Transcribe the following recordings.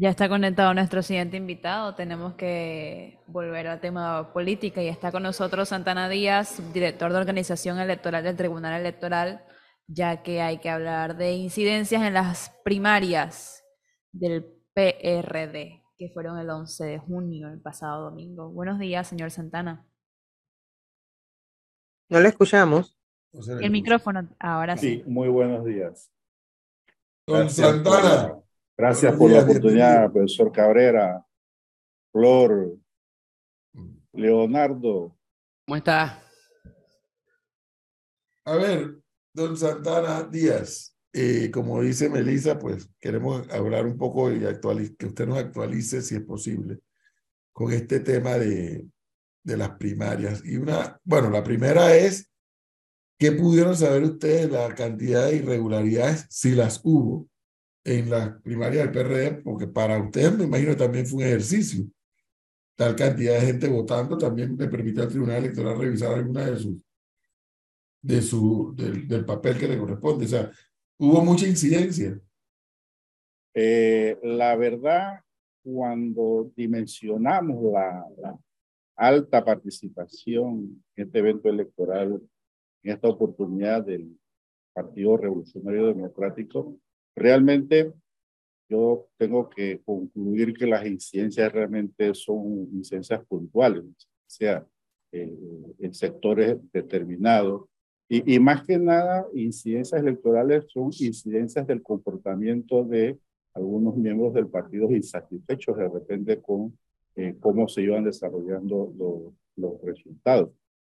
Ya está conectado nuestro siguiente invitado. Tenemos que volver al tema política y está con nosotros Santana Díaz, director de organización electoral del Tribunal Electoral, ya que hay que hablar de incidencias en las primarias del PRD, que fueron el 11 de junio, el pasado domingo. Buenos días, señor Santana. No le escuchamos. El micrófono, ahora sí. Sí, muy buenos días. Don Gracias Santana, por- Gracias por la oportunidad, profesor Cabrera, Flor, Leonardo. ¿Cómo está? a ver, don Santana Díaz, eh, como dice Melissa, pues queremos hablar un poco y que usted nos actualice, si es posible, con este tema de, de las primarias. Y una, bueno, la primera es, ¿qué pudieron saber ustedes la cantidad de irregularidades, si las hubo, en las primarias del PRD? Porque para ustedes, me imagino, también fue un ejercicio. Tal cantidad de gente votando también le permite al Tribunal Electoral revisar alguna de sus de su, del, del papel que le corresponde. O sea, hubo mucha incidencia. Eh, la verdad, cuando dimensionamos la, la alta participación en este evento electoral, en esta oportunidad del Partido Revolucionario Democrático, realmente yo tengo que concluir que las incidencias realmente son incidencias puntuales, o sea, eh, en sectores determinados. Y, y más que nada, incidencias electorales son incidencias del comportamiento de algunos miembros del partido insatisfechos de repente con eh, cómo se iban desarrollando lo- los resultados.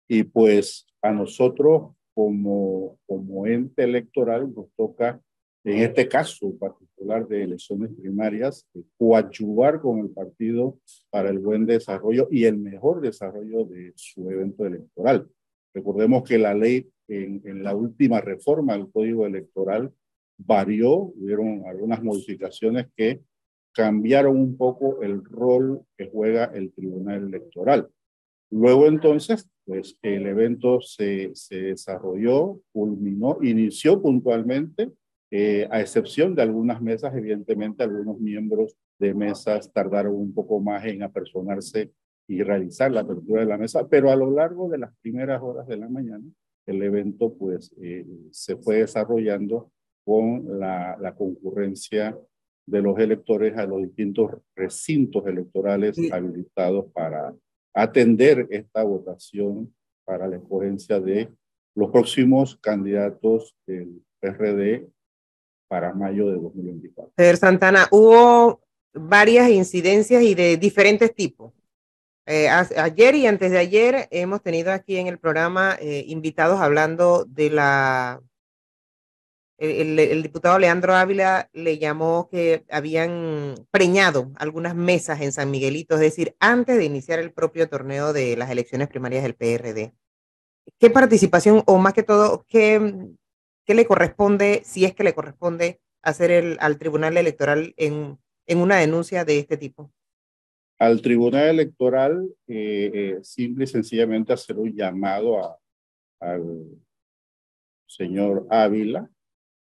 Y pues a nosotros como, como ente electoral nos toca, en este caso particular de elecciones primarias, eh, coadyuvar con el partido para el buen desarrollo y el mejor desarrollo de su evento electoral. Recordemos que la ley en, en la última reforma del Código Electoral varió, hubieron algunas modificaciones que cambiaron un poco el rol que juega el Tribunal Electoral. Luego entonces, pues el evento se, se desarrolló, culminó, inició puntualmente, eh, a excepción de algunas mesas, evidentemente algunos miembros de mesas tardaron un poco más en apersonarse y realizar la apertura de la mesa, pero a lo largo de las primeras horas de la mañana, el evento pues eh, se fue desarrollando con la, la concurrencia de los electores a los distintos recintos electorales Sí. habilitados para atender esta votación para la escogencia de los próximos candidatos del PRD para mayo de 2024. Señor Santana, hubo varias incidencias y de diferentes tipos. Eh, ayer y antes de ayer hemos tenido aquí en el programa eh, invitados hablando de la... El, el- el diputado Leandro Ávila le llamó que habían preñado algunas mesas en San Miguelito, es decir, antes de iniciar el propio torneo de las elecciones primarias del PRD. ¿Qué participación o más que todo, qué, qué le corresponde, si es que le corresponde, hacer el, al Tribunal Electoral en, en una denuncia de este tipo? Al Tribunal Electoral, eh, eh, simple y sencillamente hacer un llamado a, al señor Ávila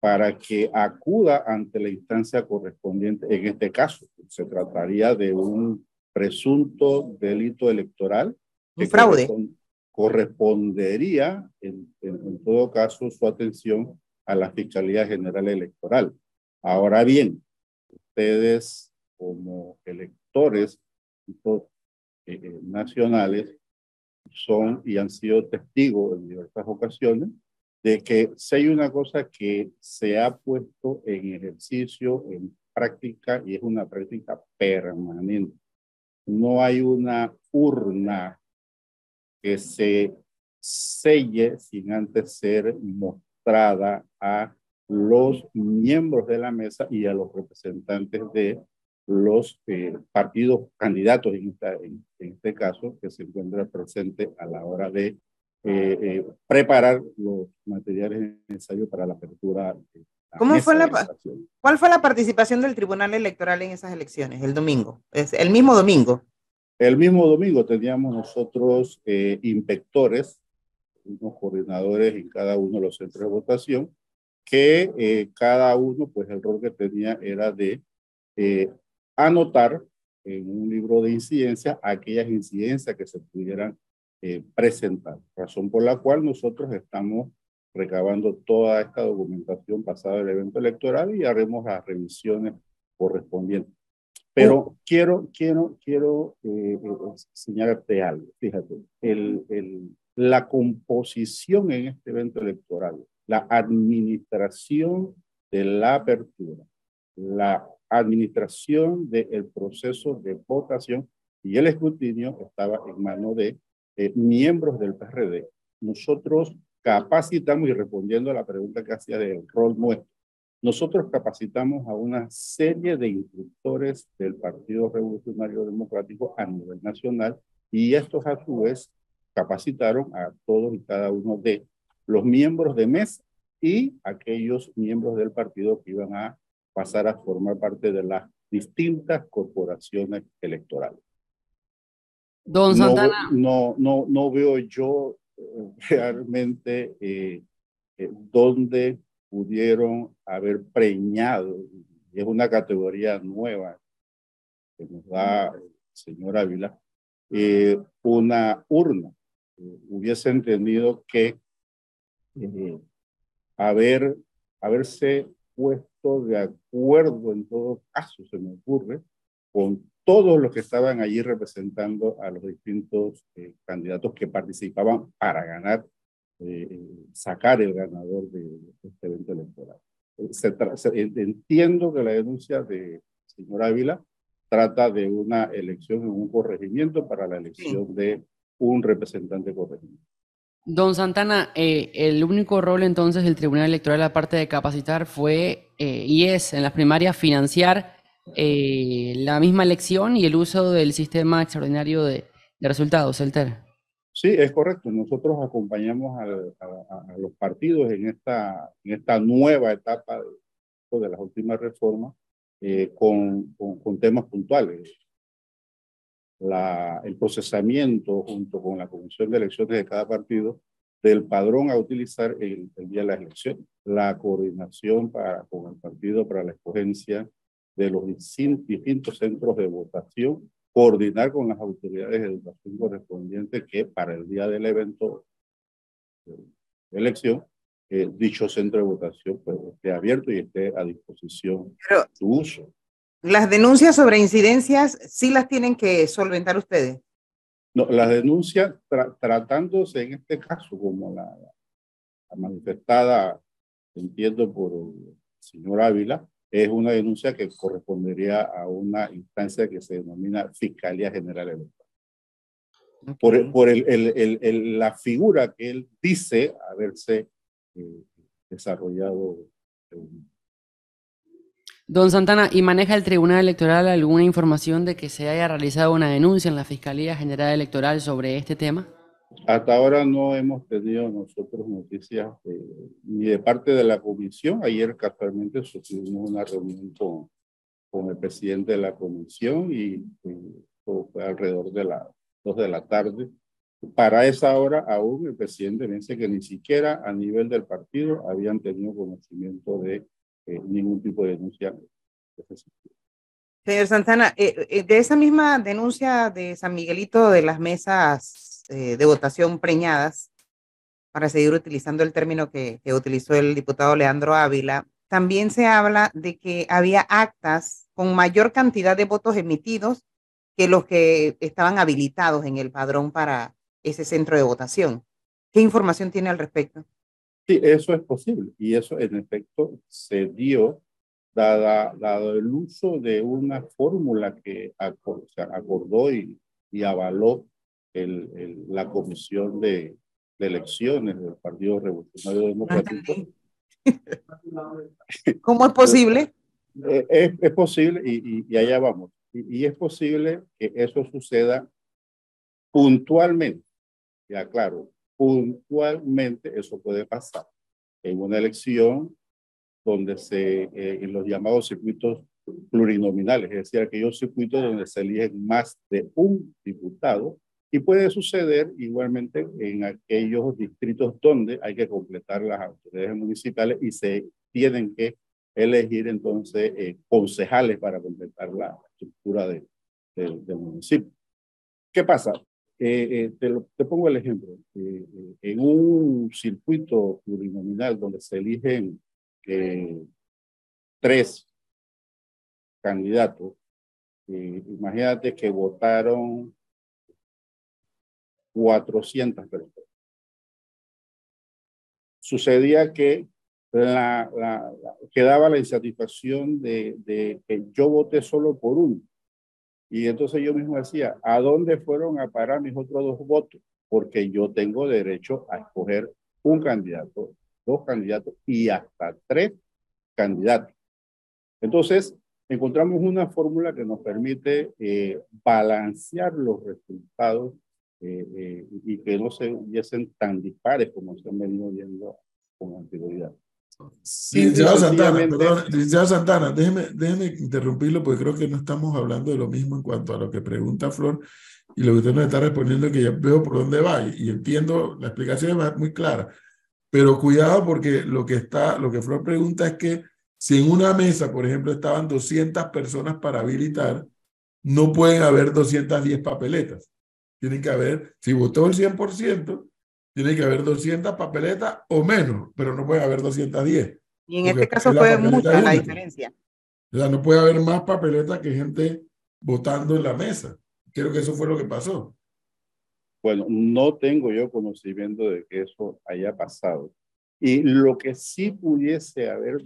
para que acuda ante la instancia correspondiente. En este caso, se trataría de un presunto delito electoral. Un fraude. correspon- correspondería, en, todo caso, su atención a la Fiscalía General Electoral. Ahora bien, ustedes como electores eh, eh, nacionales son y han sido testigos en diversas ocasiones de que si hay una cosa que se ha puesto en ejercicio, en práctica, y es una práctica permanente. No hay una urna que se selle sin antes ser mostrada a los miembros de la mesa y a los representantes de los eh, partidos candidatos en, esta, en, en, este caso que se encuentra presente a la hora de eh, eh, preparar los materiales necesarios para la apertura. La ¿Cómo fue la. ¿Cuál fue la participación del Tribunal Electoral en esas elecciones, el domingo? Es el mismo domingo. El mismo domingo teníamos nosotros eh, inspectores, unos coordinadores en cada uno de los centros de votación, que eh, cada uno, pues el rol que tenía era de eh, anotar en un libro de incidencias aquellas incidencias que se pudieran presentar, razón por la cual nosotros estamos recabando toda esta documentación pasada del evento electoral y haremos las revisiones correspondientes. Pero oh. quiero, quiero, quiero eh, señalarte algo. Fíjate, el, el, la composición en este evento electoral, la administración de la apertura, la administración del proceso de votación y el escrutinio estaba en manos de eh, miembros del PRD. Nosotros capacitamos, y respondiendo a la pregunta que hacía del rol nuestro, nosotros capacitamos a una serie de instructores del Partido Revolucionario Democrático a nivel nacional y estos a su vez capacitaron a todos y cada uno de los miembros de MES y aquellos miembros del partido que iban a pasar a formar parte de las distintas corporaciones electorales. Don Santana. No, no, no, veo yo eh, realmente eh, eh, dónde pudieron haber preñado, y es una categoría nueva que nos da el señor Ávila, una urna. hubiese entendido que haber, haberse puesto de acuerdo en todo caso, se me ocurre, con todos los que estaban allí representando a los distintos eh, candidatos que participaban para ganar, eh, eh, sacar el ganador de, este evento electoral. entiendo que la denuncia de señor Ávila trata de una elección en un corregimiento para la elección de un representante corregimiento. Don Santana, el único rol entonces del Tribunal Electoral, aparte de capacitar, fue y es en las primarias financiar eh, la misma elección y el uso del sistema extraordinario de, resultados, el Sí, es correcto. Nosotros acompañamos a, los partidos en esta, en esta nueva etapa de, de las últimas reformas eh, con, con, temas puntuales. La, el procesamiento junto con la Comisión de Elecciones de cada partido del padrón a utilizar el, el día de las elecciones, la coordinación para, con el partido para la escogencia de los distintos centros de votación, coordinar con las autoridades de educación correspondientes que para el día del evento de elección, eh, dicho centro de votación pues, esté abierto y esté a disposición de su uso. Las denuncias sobre incidencias sí las tienen que solventar ustedes. No, las denuncias tratándose en este caso como la, la manifestada, entiendo por el señor Ávila, es una denuncia que correspondería a una instancia que se denomina Fiscalía General Electoral. Por, por el, el, el, la figura que él dice haberse eh, desarrollado. Don Santana, ¿y maneja el Tribunal Electoral alguna información de que se haya realizado una denuncia en la Fiscalía General Electoral sobre este tema? Hasta ahora no hemos tenido nosotros noticias ni de parte de la comisión. Ayer casualmente tuvimos una reunión con, con el presidente de la comisión y, fue alrededor de las dos de la tarde. Para esa hora aún el presidente dice que ni siquiera a nivel del partido habían tenido conocimiento de eh, ningún tipo de denuncia. Señor Santana, eh, eh, de esa misma denuncia de San Miguelito de las mesas eh, de votación preñadas, para seguir utilizando el término que, utilizó el diputado Leandro Ávila, también se habla de que había actas con mayor cantidad de votos emitidos que los que estaban habilitados en el padrón para ese centro de votación. ¿Qué información tiene al respecto? Sí, eso es posible y eso en efecto se dio dada, dado el uso de una fórmula que acordó y avaló el, la comisión de, elecciones del Partido Revolucionario Democrático. ¿Cómo es posible? Eh, es, es posible y, y, allá vamos. Y, es posible que eso suceda puntualmente. Ya claro, puntualmente eso puede pasar en una elección donde se, eh, en los llamados circuitos plurinominales, es decir, aquellos circuitos donde se eligen más de un diputado y puede suceder igualmente en aquellos distritos donde hay que completar las autoridades municipales y se tienen que elegir entonces eh, concejales para completar la estructura de, del municipio. ¿Qué pasa? Eh, eh, te, te, pongo el ejemplo. en un circuito plurinominal donde se eligen tres candidatos, imagínate que votaron 400 personas. Sucedía que la, quedaba la insatisfacción de, de, que yo voté solo por uno. Y entonces yo mismo decía, ¿a dónde fueron a parar mis otros dos votos? Porque yo tengo derecho a escoger un candidato, dos candidatos y hasta tres candidatos. Entonces, encontramos una fórmula que nos permite eh, balancear los resultados eh, eh, y que no se hubiesen tan dispares como se han venido viendo con anterioridad. licenciado Santana, perdón, licenciado Santana, déjeme, déjeme interrumpirlo porque creo que no estamos hablando de lo mismo en cuanto a lo que pregunta Flor y lo que usted nos está respondiendo que ya veo por dónde va y, y entiendo, la explicación es muy clara, pero cuidado porque lo que está, lo que Flor pregunta es que si en una mesa, por ejemplo, estaban 200 personas para habilitar, no pueden haber 210 papeletas. Tienen que haber, si votó el 100%, tiene que haber 200 papeletas o menos, pero no puede haber 210. Y en este caso fue mucha la diferencia. O sea, no puede haber más papeletas que gente votando en la mesa. Creo que eso fue lo que pasó. Bueno, no tengo yo conocimiento de que eso haya pasado. Y lo que sí pudiese haber,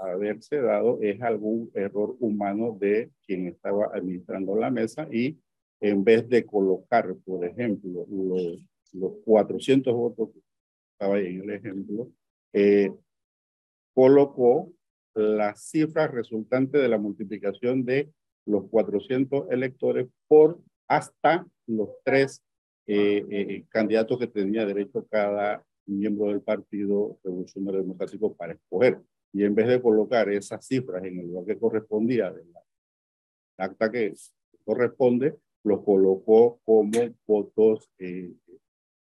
haberse dado es algún error humano de quien estaba administrando la mesa y en vez de colocar, por ejemplo, los, los 400 votos que estaba ahí en el ejemplo, eh, colocó las cifras resultantes de la multiplicación de los 400 electores por hasta los tres eh, eh, candidatos que tenía derecho cada miembro del Partido Revolucionario Democrático para escoger. Y en vez de colocar esas cifras en el lugar que correspondía de la acta que corresponde, los colocó como votos, eh,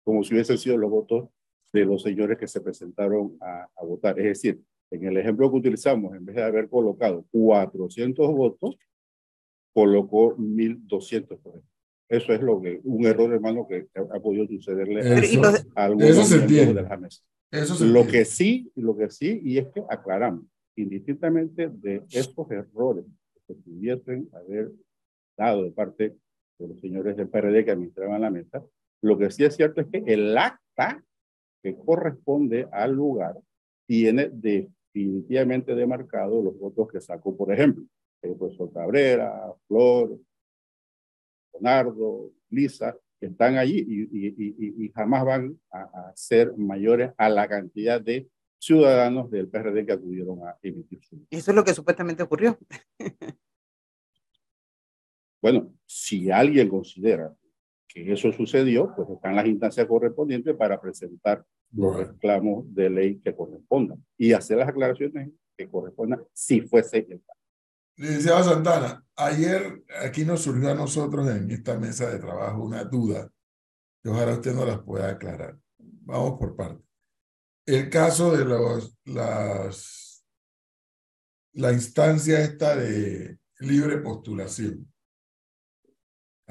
como si hubiesen sido los votos de los señores que se presentaron a, a, votar. Es decir, en el ejemplo que utilizamos, en vez de haber colocado 400 votos, colocó 1200 por ejemplo. Eso es lo que, un error, hermano, que ha podido sucederle eso, a algunos de la mesa. Eso lo que sí, lo que sí, y es que aclaramos, indistintamente de estos errores que se pudiesen haber dado de parte de los señores del PRD que administraban la mesa, lo que sí es cierto es que el acta que corresponde al lugar tiene definitivamente demarcado los votos que sacó, por ejemplo, el profesor Cabrera, Flor, Leonardo, Lisa, que están allí y, y, y, jamás van a, a, ser mayores a la cantidad de ciudadanos del PRD que acudieron a emitir su. Eso es lo que supuestamente ocurrió. bueno, si alguien considera que eso sucedió, pues están las instancias correspondientes para presentar los reclamos de ley que correspondan y hacer las aclaraciones que correspondan si fuese el caso. Licenciado Santana, ayer aquí nos surgió a nosotros en esta mesa de trabajo una duda que ojalá usted nos las pueda aclarar. Vamos por partes. El caso de los, las, la instancia esta de libre postulación.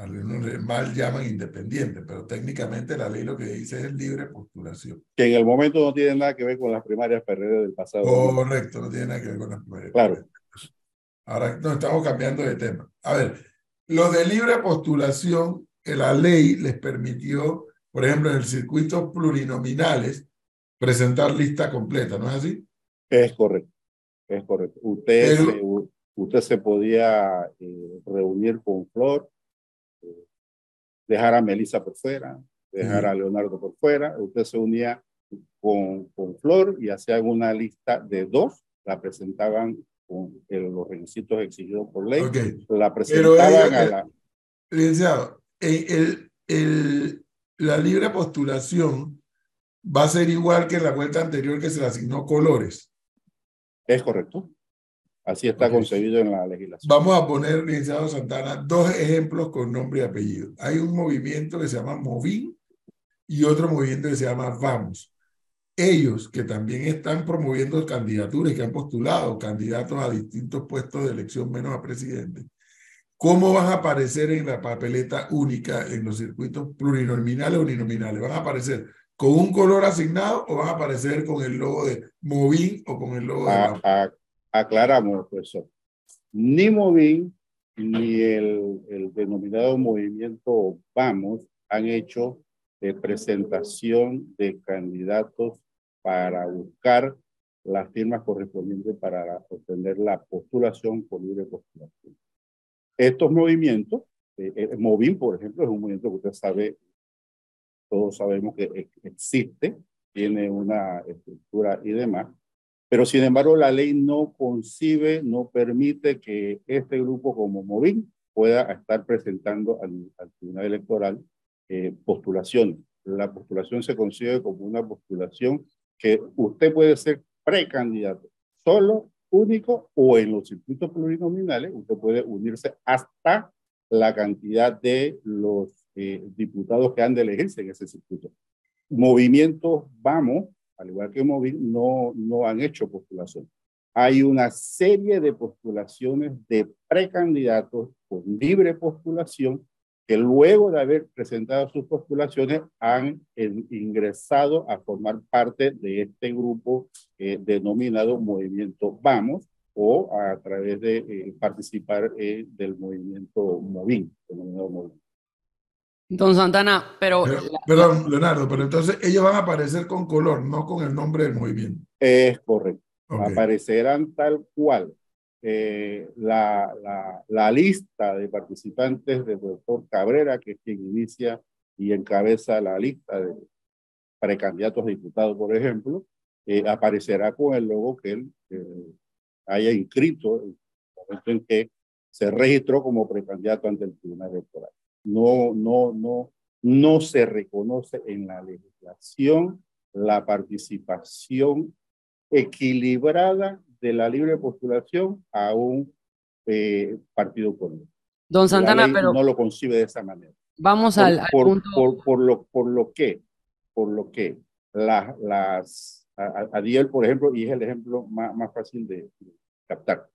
Algunos mal llaman independiente, pero técnicamente la ley lo que dice es libre postulación. Que en el momento no tiene nada que ver con las primarias PRD del pasado. Correcto, no tiene nada que ver con las primarias. Claro. Ahora nos estamos cambiando de tema. A ver, los de libre postulación, la ley les permitió, por ejemplo, en el circuito plurinominales, presentar lista completa, ¿no es así? Es correcto, es correcto. Usted, Pero, se, usted se podía eh, reunir con Flor, dejar a Melissa por fuera, dejar a Leonardo por fuera, usted se unía con, con Flor y hacían una lista de dos, la presentaban con el, los requisitos exigidos por ley, okay. la presentaban a la... Licenciado, el, el, la libre postulación va a ser igual que en la vuelta anterior que se le asignó colores. Es correcto. Así está okay. concebido en la legislación. Vamos a poner, licenciado Santana, dos ejemplos con nombre y apellido. Hay un movimiento que se llama Movin y otro movimiento que se llama Vamos. ellos que también están promoviendo candidaturas y que han postulado candidatos a distintos puestos de elección menos a presidente, ¿cómo van a aparecer en la papeleta única en los circuitos plurinominales o uninominales? ¿Van a aparecer con un color asignado o van a aparecer con el logo de Movin o con el logo de... A, aclaramos, profesor. Ni Movin ni el, denominado movimiento Vamos han hecho de presentación de candidatos para buscar las firmas correspondientes para obtener la postulación por libre postulación. Estos movimientos, eh, eh Movin, por ejemplo, es un movimiento que usted sabe, todos sabemos que existe, tiene una estructura y demás, pero sin embargo la ley no concibe, no permite que este grupo como Movin pueda estar presentando al, al Tribunal Electoral eh, postulación. La postulación se concibe como una postulación que usted puede ser precandidato, solo, único o en los circuitos plurinominales, usted puede unirse hasta la cantidad de los eh, diputados que han de elegirse en ese circuito. Movimientos Vamos, al igual que Movil, no, no han hecho postulación. Hay una serie de postulaciones de precandidatos con libre postulación que luego de haber presentado sus postulaciones han ingresado a formar parte de este grupo eh, denominado Movimiento Vamos o a través de eh, participar eh, del movimiento Movin, denominado Don Santana, pero... perdón, Leonardo, pero entonces ellos van a aparecer con color, no con el nombre del movimiento. Es correcto. Aparecerán tal cual eh, la, la, la, lista de participantes del doctor Cabrera, que es quien inicia y encabeza la lista de precandidatos a diputados, por ejemplo, eh, aparecerá con el logo que él eh, haya inscrito en el momento en que se registró como precandidato ante el Tribunal Electoral. No, no, no, no se reconoce en la legislación la participación equilibrada de la libre postulación a un eh, partido político. Don Santana, pero no lo concibe de esa manera. Vamos al, por, punto. Por, por, lo, por lo que, por lo que las, las Adiel, por ejemplo, y es el ejemplo más, más fácil de, captar.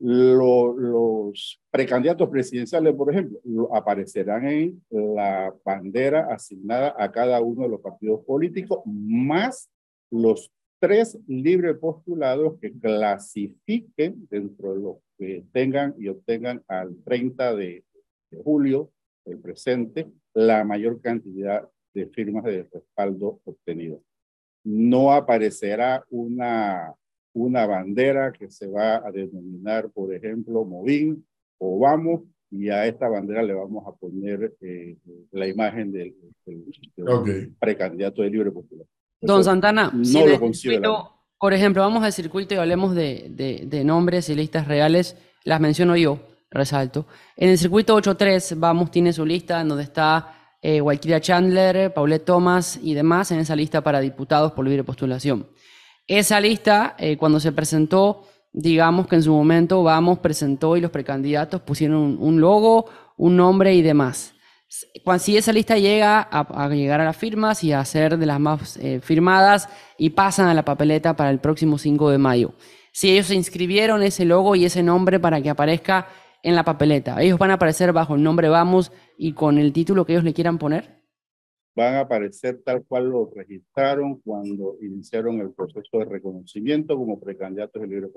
Los precandidatos presidenciales, por ejemplo, aparecerán en la bandera asignada a cada uno de los partidos políticos, más los tres libres postulados que clasifiquen dentro de los que tengan y obtengan al 30 de, julio, el presente, la mayor cantidad de firmas de respaldo obtenido. No aparecerá una, una bandera que se va a denominar, por ejemplo, Movin o Vamos, y a esta bandera le vamos a poner eh, la imagen del, precandidato de libre postulación. Don Santana, por ejemplo, vamos al circuito y hablemos de, de, nombres y listas reales, las menciono yo, resalto. En el circuito 8.3, vamos, tiene su lista en donde está eh, Chandler, Paulette Thomas y demás en esa lista para diputados por libre postulación. Esa lista, eh, cuando se presentó, digamos que en su momento Vamos presentó y los precandidatos pusieron un logo, un nombre y demás si esa lista llega a, llegar a las firmas y a ser de las más eh, firmadas y pasan a la papeleta para el próximo 5 de mayo. Si ellos se inscribieron ese logo y ese nombre para que aparezca en la papeleta, ellos van a aparecer bajo el nombre Vamos y con el título que ellos le quieran poner. Van a aparecer tal cual lo registraron cuando iniciaron el proceso de reconocimiento como precandidatos de libre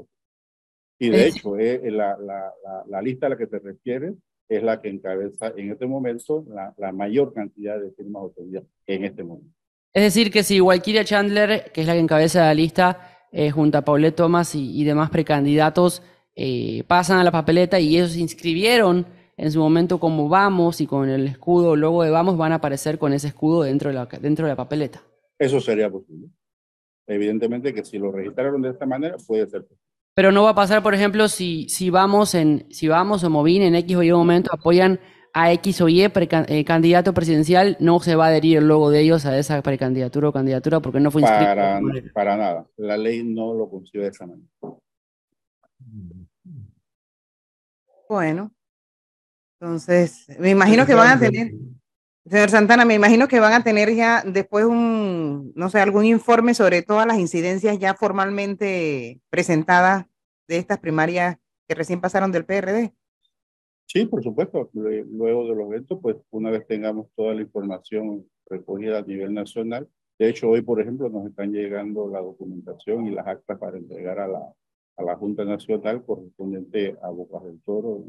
Y de hecho, eh, la, la, la lista a la que te refieres es la que encabeza en este momento la, la mayor cantidad de firmas obtenidas en este momento. Es decir, que si Walkiria Chandler, que es la que encabeza la lista, eh, junto a Paulette Thomas y, demás precandidatos, eh, pasan a la papeleta y ellos se inscribieron en su momento como Vamos y con el escudo, el logo de Vamos, van a aparecer con ese escudo dentro de la, dentro de la papeleta. Eso sería posible. Evidentemente que si lo registraron de esta manera, puede ser posible. Pero no va a pasar, por ejemplo, si, si vamos en, si vamos o Movin en X o Y momento apoyan a X o Y eh, candidato presidencial, no se va a adherir el logo de ellos a esa precandidatura o candidatura porque no fue inscrito. Para, para nada. La ley no lo concibe de esa manera. Bueno, entonces, me imagino que van a tener, Señor Santana, me imagino que van a tener ya después un, no sé, algún informe sobre todas las incidencias ya formalmente presentadas de estas primarias que recién pasaron del PRD. Sí, por supuesto. Luego de los eventos, pues una vez tengamos toda la información recogida a nivel nacional, de hecho hoy, por ejemplo, nos están llegando la documentación y las actas para entregar a la, a la Junta Nacional correspondiente a Bocas del Toro,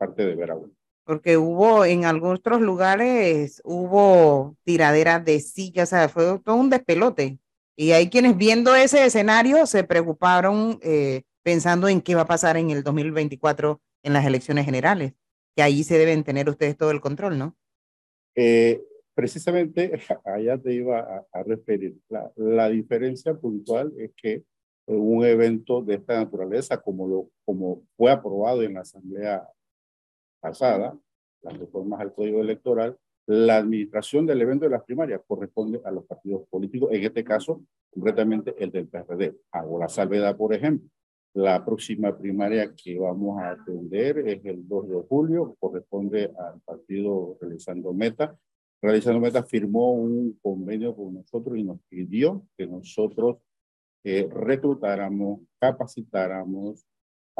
parte de Veragüe porque hubo en algunos otros lugares, hubo tiraderas de sillas, o sea, fue todo un despelote. Y hay quienes viendo ese escenario se preocuparon eh, pensando en qué va a pasar en el 2024 en las elecciones generales, que ahí se deben tener ustedes todo el control, ¿no? Eh, precisamente allá te iba a, a referir. La, la, diferencia puntual es que un evento de esta naturaleza, como, lo, como fue aprobado en la Asamblea pasada, las reformas al Código Electoral, la administración del evento de las primarias corresponde a los partidos políticos, en este caso, concretamente el del PRD. Hago la salvedad, por ejemplo. La próxima primaria que vamos a atender es el 2 de julio, corresponde al partido Realizando Meta. Realizando Meta firmó un convenio con nosotros y nos pidió que nosotros eh, reclutáramos, capacitáramos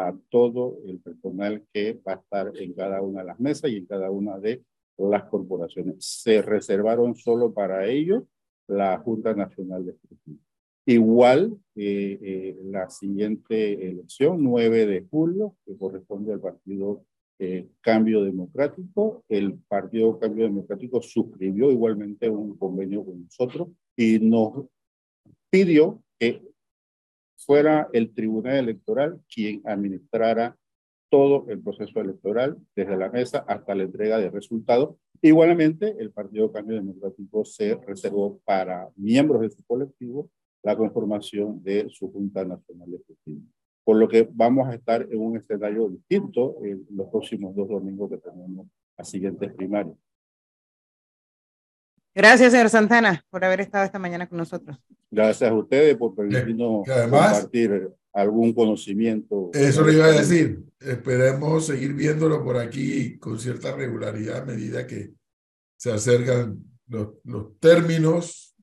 a todo el personal que va a estar en cada una de las mesas y en cada una de las corporaciones. Se reservaron solo para ellos la Junta Nacional de Escrutinio. Igual eh, eh, la siguiente elección, 9 de julio, que corresponde al partido eh, Cambio Democrático. El partido Cambio Democrático suscribió igualmente un convenio con nosotros y nos pidió que fuera el Tribunal Electoral quien administrara todo el proceso electoral, desde la mesa hasta la entrega de resultados. Igualmente, el Partido Cambio Democrático se reservó para miembros de su colectivo la conformación de su Junta Nacional Justicia. Por lo que vamos a estar en un escenario distinto en los próximos dos domingos que tenemos las siguientes primarias. Gracias, señor Santana, por haber estado esta mañana con nosotros. Gracias a ustedes por permitirnos compartir algún conocimiento. Eso le iba a decir. Esperemos seguir viéndolo por aquí con cierta regularidad a medida que se acercan los, los términos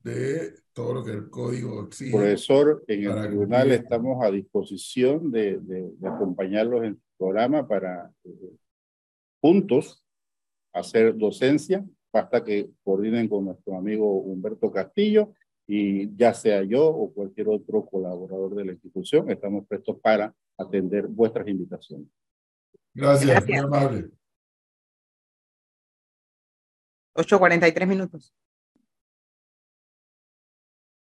de todo lo que el código exige. Profesor, en el tribunal estamos a disposición de, de, de, acompañarlos en el programa para eh, juntos hacer docencia basta que coordinen con nuestro amigo Humberto Castillo y ya sea yo o cualquier otro colaborador de la institución, estamos prestos para atender vuestras invitaciones. Gracias, Gracias. muy amable. 8.43 minutos.